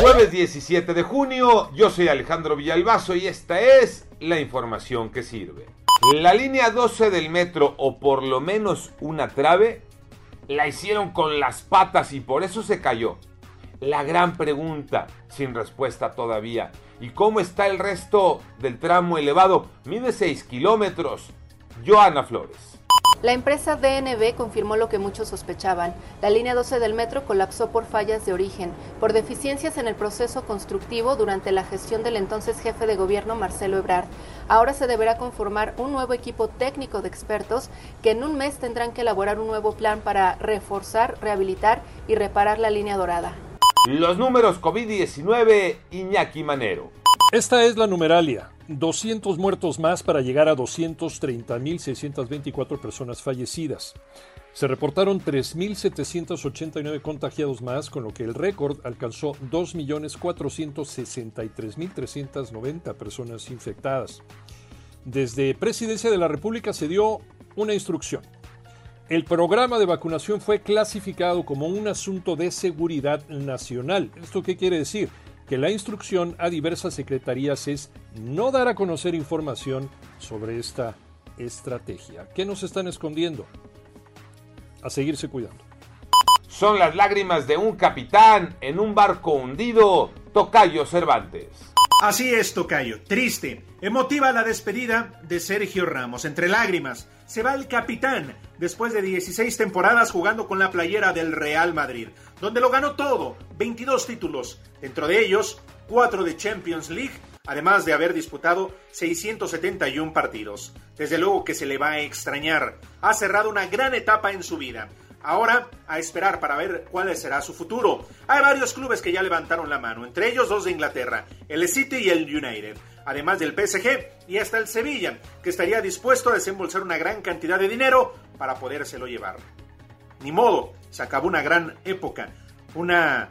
Jueves 17 de junio, yo soy Alejandro Villalbazo y esta es la información que sirve. La línea 12 del metro, o por lo menos una trave, la hicieron con las patas y por eso se cayó. La gran pregunta, sin respuesta todavía, ¿y cómo está el resto del tramo elevado? Mide 6 kilómetros. Joana Flores. La empresa DNB confirmó lo que muchos sospechaban. La línea 12 del metro colapsó por fallas de origen, por deficiencias en el proceso constructivo durante la gestión del entonces jefe de gobierno Marcelo Ebrard. Ahora se deberá conformar un nuevo equipo técnico de expertos que en un mes tendrán que elaborar un nuevo plan para reforzar, rehabilitar y reparar la línea dorada. Los números COVID-19, Iñaki Manero. Esta es la numeralia. 200 muertos más para llegar a 230.624 personas fallecidas. Se reportaron 3.789 contagiados más, con lo que el récord alcanzó 2.463.390 personas infectadas. Desde Presidencia de la República se dio una instrucción. El programa de vacunación fue clasificado como un asunto de seguridad nacional. ¿Esto qué quiere decir? Que la instrucción a diversas secretarías es no dar a conocer información sobre esta estrategia. ¿Qué nos están escondiendo? A seguirse cuidando. Son las lágrimas de un capitán en un barco hundido, Tocayo Cervantes. Así es, Tocayo. Triste. Emotiva la despedida de Sergio Ramos. Entre lágrimas, se va el capitán después de 16 temporadas jugando con la playera del Real Madrid, donde lo ganó todo, 22 títulos, dentro de ellos 4 de Champions League, además de haber disputado 671 partidos. Desde luego que se le va a extrañar, ha cerrado una gran etapa en su vida. Ahora a esperar para ver cuál será su futuro. Hay varios clubes que ya levantaron la mano, entre ellos dos de Inglaterra, el City y el United, además del PSG y hasta el Sevilla, que estaría dispuesto a desembolsar una gran cantidad de dinero para podérselo llevar. Ni modo, se acabó una gran época, una